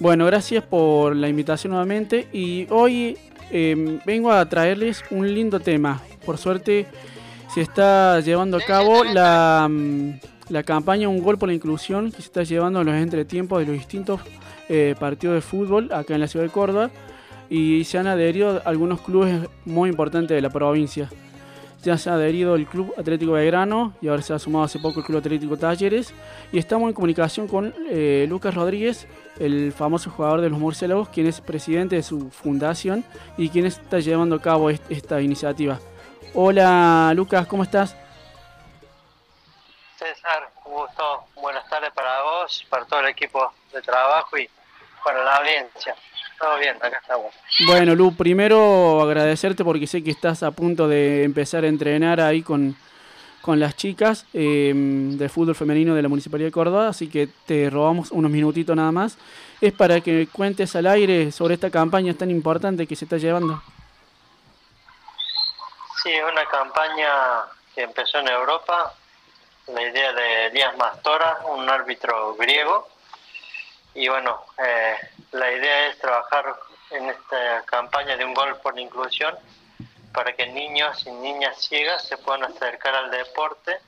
Bueno, gracias por la invitación nuevamente y hoy em, vengo a traerles un lindo tema. Por suerte se está llevando a cabo la, mm, la campaña Un Gol por la Inclusión que se está llevando en los entretiempos de los distintos eh, partidos de fútbol acá en la ciudad de Córdoba y se han adherido algunos clubes muy importantes de la provincia. Ya se ha adherido el Club Atlético Belgrano y ahora se ha sumado hace poco el Club Atlético Talleres. Y estamos en comunicación con eh, Lucas Rodríguez, el famoso jugador de los murciélagos, quien es presidente de su fundación y quien está llevando a cabo esta iniciativa. Hola Lucas, ¿cómo estás? César, un gusto. Buenas tardes para vos, para todo el equipo de trabajo y para la audiencia. Todo bien, acá estamos. Bueno, Lu, primero agradecerte porque sé que estás a punto de empezar a entrenar ahí con, las chicas eh, de fútbol femenino de la Municipalidad de Córdoba, así que te robamos unos minutitos nada más. Es para que cuentes al aire sobre esta campaña tan importante que se está llevando. Sí, es una campaña que empezó en Europa, la idea de Elías Mastora, un árbitro griego, y bueno, eh, la idea es trabajar en esta campaña de un gol por inclusión para que niños y niñas ciegas se puedan acercar al deporte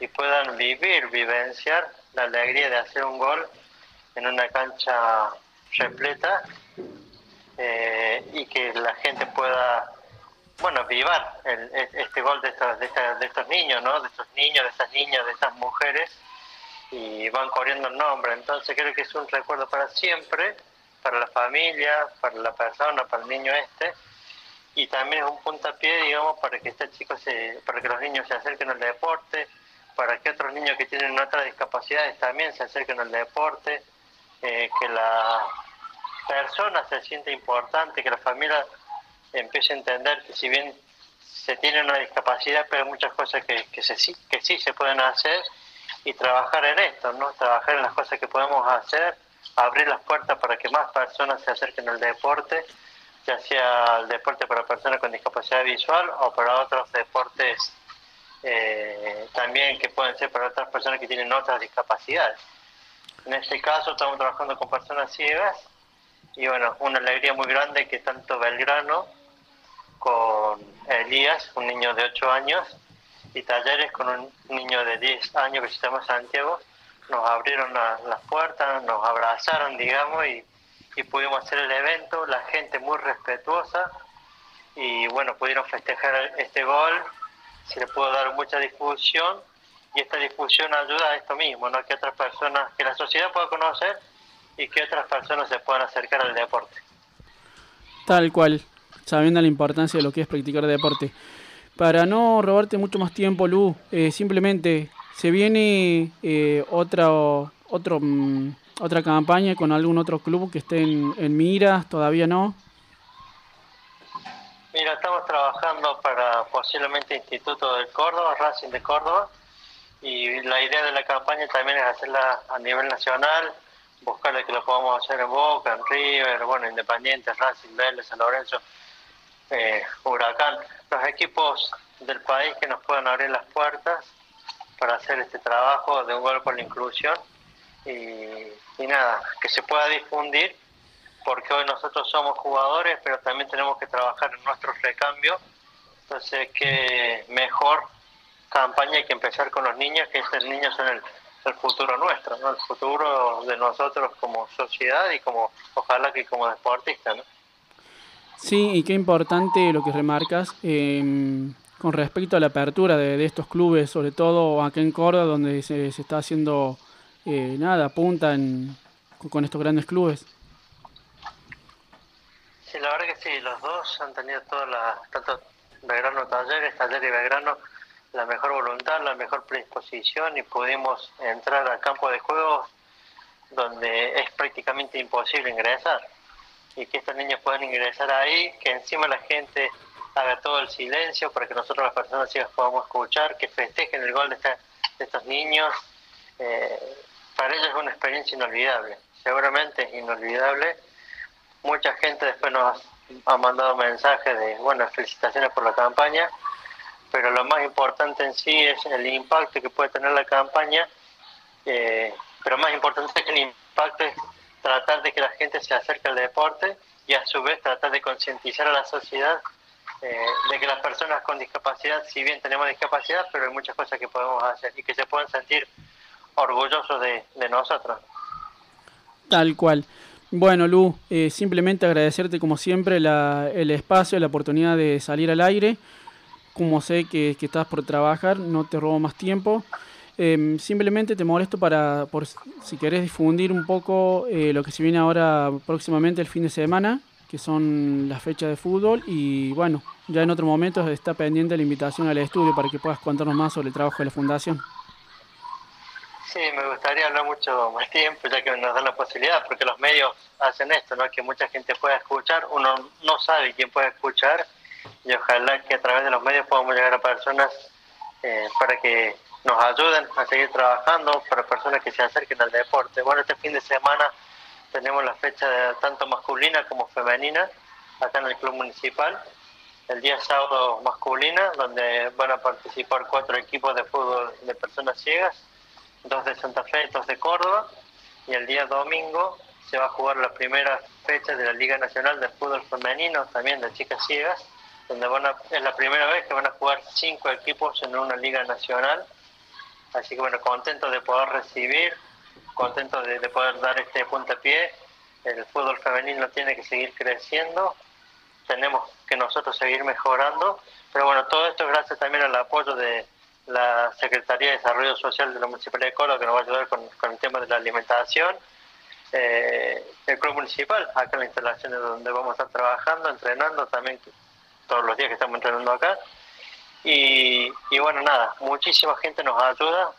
y puedan vivir, vivenciar la alegría de hacer un gol en una cancha repleta eh, y que la gente pueda, bueno, vivar este gol de estos, de, de estos niños, ¿no? De estos niños, de estas niñas, de estas mujeres y van corriendo el nombre. Entonces creo que es un recuerdo para siempre, para la familia, para la persona, para el niño este, y también es un puntapié, digamos, para que este chico se, para que los niños se acerquen al deporte, para que otros niños que tienen otras discapacidades también se acerquen al deporte, eh, que la persona se siente importante, que la familia empiece a entender que si bien se tiene una discapacidad, pero hay muchas cosas que, que, se, que sí se pueden hacer y trabajar en esto, ¿no? Trabajar en las cosas que podemos hacer, abrir las puertas para que más personas se acerquen al deporte, ya sea el deporte para personas con discapacidad visual o para otros deportes eh, también que pueden ser para otras personas que tienen otras discapacidades. En este caso estamos trabajando con personas ciegas y bueno, una alegría muy grande que tanto Belgrano con Elías, un niño de 8 años, y talleres con un niño de 10 años que se llama Santiago, nos abrieron las puertas, nos abrazaron, digamos, y, pudimos hacer el evento, la gente muy respetuosa, y bueno, pudieron festejar este gol, se le pudo dar mucha difusión, y esta difusión ayuda a esto mismo, ¿no? que otras personas, que la sociedad pueda conocer y que otras personas se puedan acercar al deporte. Tal cual, sabiendo la importancia de lo que es practicar deporte. Para no robarte mucho más tiempo, Lu, eh, simplemente se viene eh, otra, otro, mm, otra campaña con algún otro club que esté en, en miras, todavía no. Mira, estamos trabajando para posiblemente Instituto de Córdoba, Racing de Córdoba, y la idea de la campaña también es hacerla a nivel nacional, buscarle que lo podamos hacer en Boca, en River, bueno, Independiente, Racing, Vélez, San Lorenzo, eh, Huracán, equipos del país que nos puedan abrir las puertas para hacer este trabajo de un gol por la inclusión y, nada, que se pueda difundir porque hoy nosotros somos jugadores pero también tenemos que trabajar en nuestro recambio entonces qué mejor campaña hay que empezar con los niños que esos niños son el, futuro nuestro, ¿no? el futuro de nosotros como sociedad y como ojalá que como deportistas. ¿no? Sí, y qué importante lo que remarcas em, con respecto a la apertura de, estos clubes, sobre todo acá en Córdoba, donde se, está haciendo eh, nada, punta con estos grandes clubes. Sí, la verdad que sí, los dos han tenido toda la, tanto Belgrano Talleres, Taller y Belgrano, la mejor voluntad, la mejor predisposición y pudimos entrar al campo de juegos donde es prácticamente imposible ingresar y que estos niños puedan ingresar ahí, que encima la gente haga todo el silencio para que nosotros las personas ciegas podamos escuchar, que festejen el gol de, estos niños. Eh, para ellos es una experiencia inolvidable, seguramente es inolvidable. Mucha gente después nos ha mandado mensajes de, bueno, felicitaciones por la campaña, pero lo más importante en sí es el impacto que puede tener la campaña, eh, pero más importante es que el impacto es tratar de que la gente se acerque al deporte y a su vez tratar de concientizar a la sociedad eh, de que las personas con discapacidad, si bien tenemos discapacidad, pero hay muchas cosas que podemos hacer y que se puedan sentir orgullosos de, nosotros. Tal cual. Bueno, Lu, eh, simplemente agradecerte como siempre la, el espacio, la oportunidad de salir al aire. Como sé que, que estás por trabajar, no te robo más tiempo. Em, simplemente te molesto para, por si querés difundir un poco eh, lo que se viene ahora próximamente el fin de semana, que son las fechas de fútbol y bueno, ya en otro momento está pendiente la invitación al estudio para que puedas contarnos más sobre el trabajo de la fundación. Sí, me gustaría hablar mucho más tiempo, ya que nos dan la posibilidad, porque los medios hacen esto, ¿no? que mucha gente pueda escuchar, uno no sabe quién puede escuchar, y ojalá que a través de los medios podamos llegar a personas eh, para que nos ayuden a seguir trabajando para personas que se acerquen al deporte. Bueno, este fin de semana tenemos la fecha de, tanto masculina como femenina acá en el club municipal. El día sábado masculina, donde van a participar cuatro equipos de fútbol de personas ciegas, dos de Santa Fe, dos de Córdoba. Y el día domingo se va a jugar la primera fecha de la Liga Nacional de Fútbol Femenino, también de chicas ciegas, donde van a, es la primera vez que van a jugar cinco equipos en una Liga Nacional Así que bueno, contento de poder recibir, contento de, poder dar este puntapié. El fútbol femenino tiene que seguir creciendo, tenemos que nosotros seguir mejorando, pero bueno, todo esto gracias también al apoyo de la Secretaría de Desarrollo Social de la Municipalidad de Córdoba, que nos va a ayudar con, el tema de la alimentación. Eh, el club municipal, acá en la instalación donde vamos a estar trabajando, entrenando también todos los días que estamos entrenando acá. Y, bueno, nada, muchísima gente nos ayuda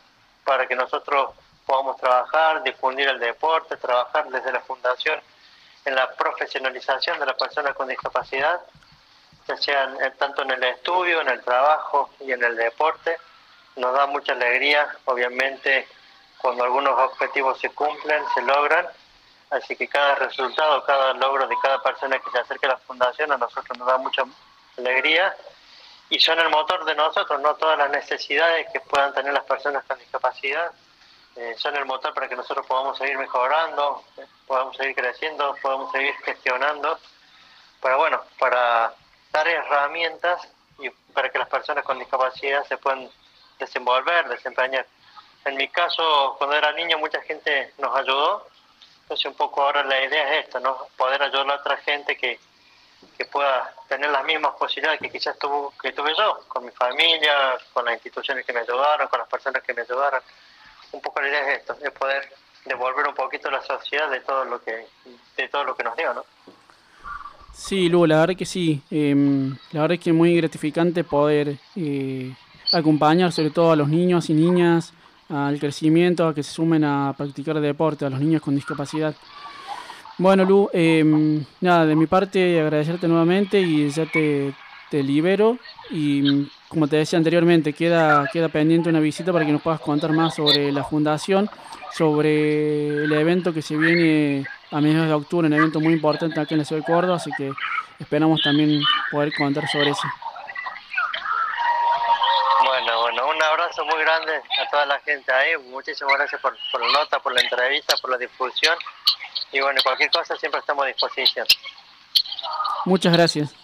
para que nosotros podamos trabajar, difundir el deporte, trabajar desde la fundación en la profesionalización de las personas con discapacidad, ya sea tanto en el estudio, en el trabajo y en el deporte. Nos da mucha alegría, obviamente, cuando algunos objetivos se cumplen, se logran. Así que cada resultado, cada logro de cada persona que se acerca a la fundación a nosotros nos da mucha alegría y son el motor de nosotros, no todas las necesidades que puedan tener las personas con discapacidad, eh, son el motor para que nosotros podamos seguir mejorando, podamos seguir creciendo, podamos seguir gestionando, para bueno, para dar herramientas y para que las personas con discapacidad se puedan desenvolver, desempeñar. En mi caso, cuando era niño, mucha gente nos ayudó, entonces un poco ahora la idea es esta, ¿no? Poder ayudar a otra gente que, que pueda tener las mismas posibilidades que quizás tuvo, que tuve yo, con mi familia, con las instituciones que me ayudaron, con las personas que me ayudaron. Un poco la idea es esto, es poder devolver un poquito a la sociedad de todo lo que, de todo lo que nos dio, ¿no? Sí, Lu, la verdad que sí. Em, la verdad es que es muy gratificante poder eh, acompañar sobre todo a los niños y niñas al crecimiento, a que se sumen a practicar deporte, a los niños con discapacidad. Bueno, Lu, em, nada, de mi parte agradecerte nuevamente y ya te, te libero. Y como te decía anteriormente, queda, queda pendiente una visita para que nos puedas contar más sobre la fundación, sobre el evento que se viene a mediados de octubre, un evento muy importante aquí en la ciudad de Córdoba, así que esperamos también poder contar sobre eso. Bueno, bueno, un abrazo muy grande a toda la gente ahí, muchísimas gracias por, por la nota, por la entrevista, por la difusión y bueno, cualquier cosa siempre estamos a disposición. Muchas gracias.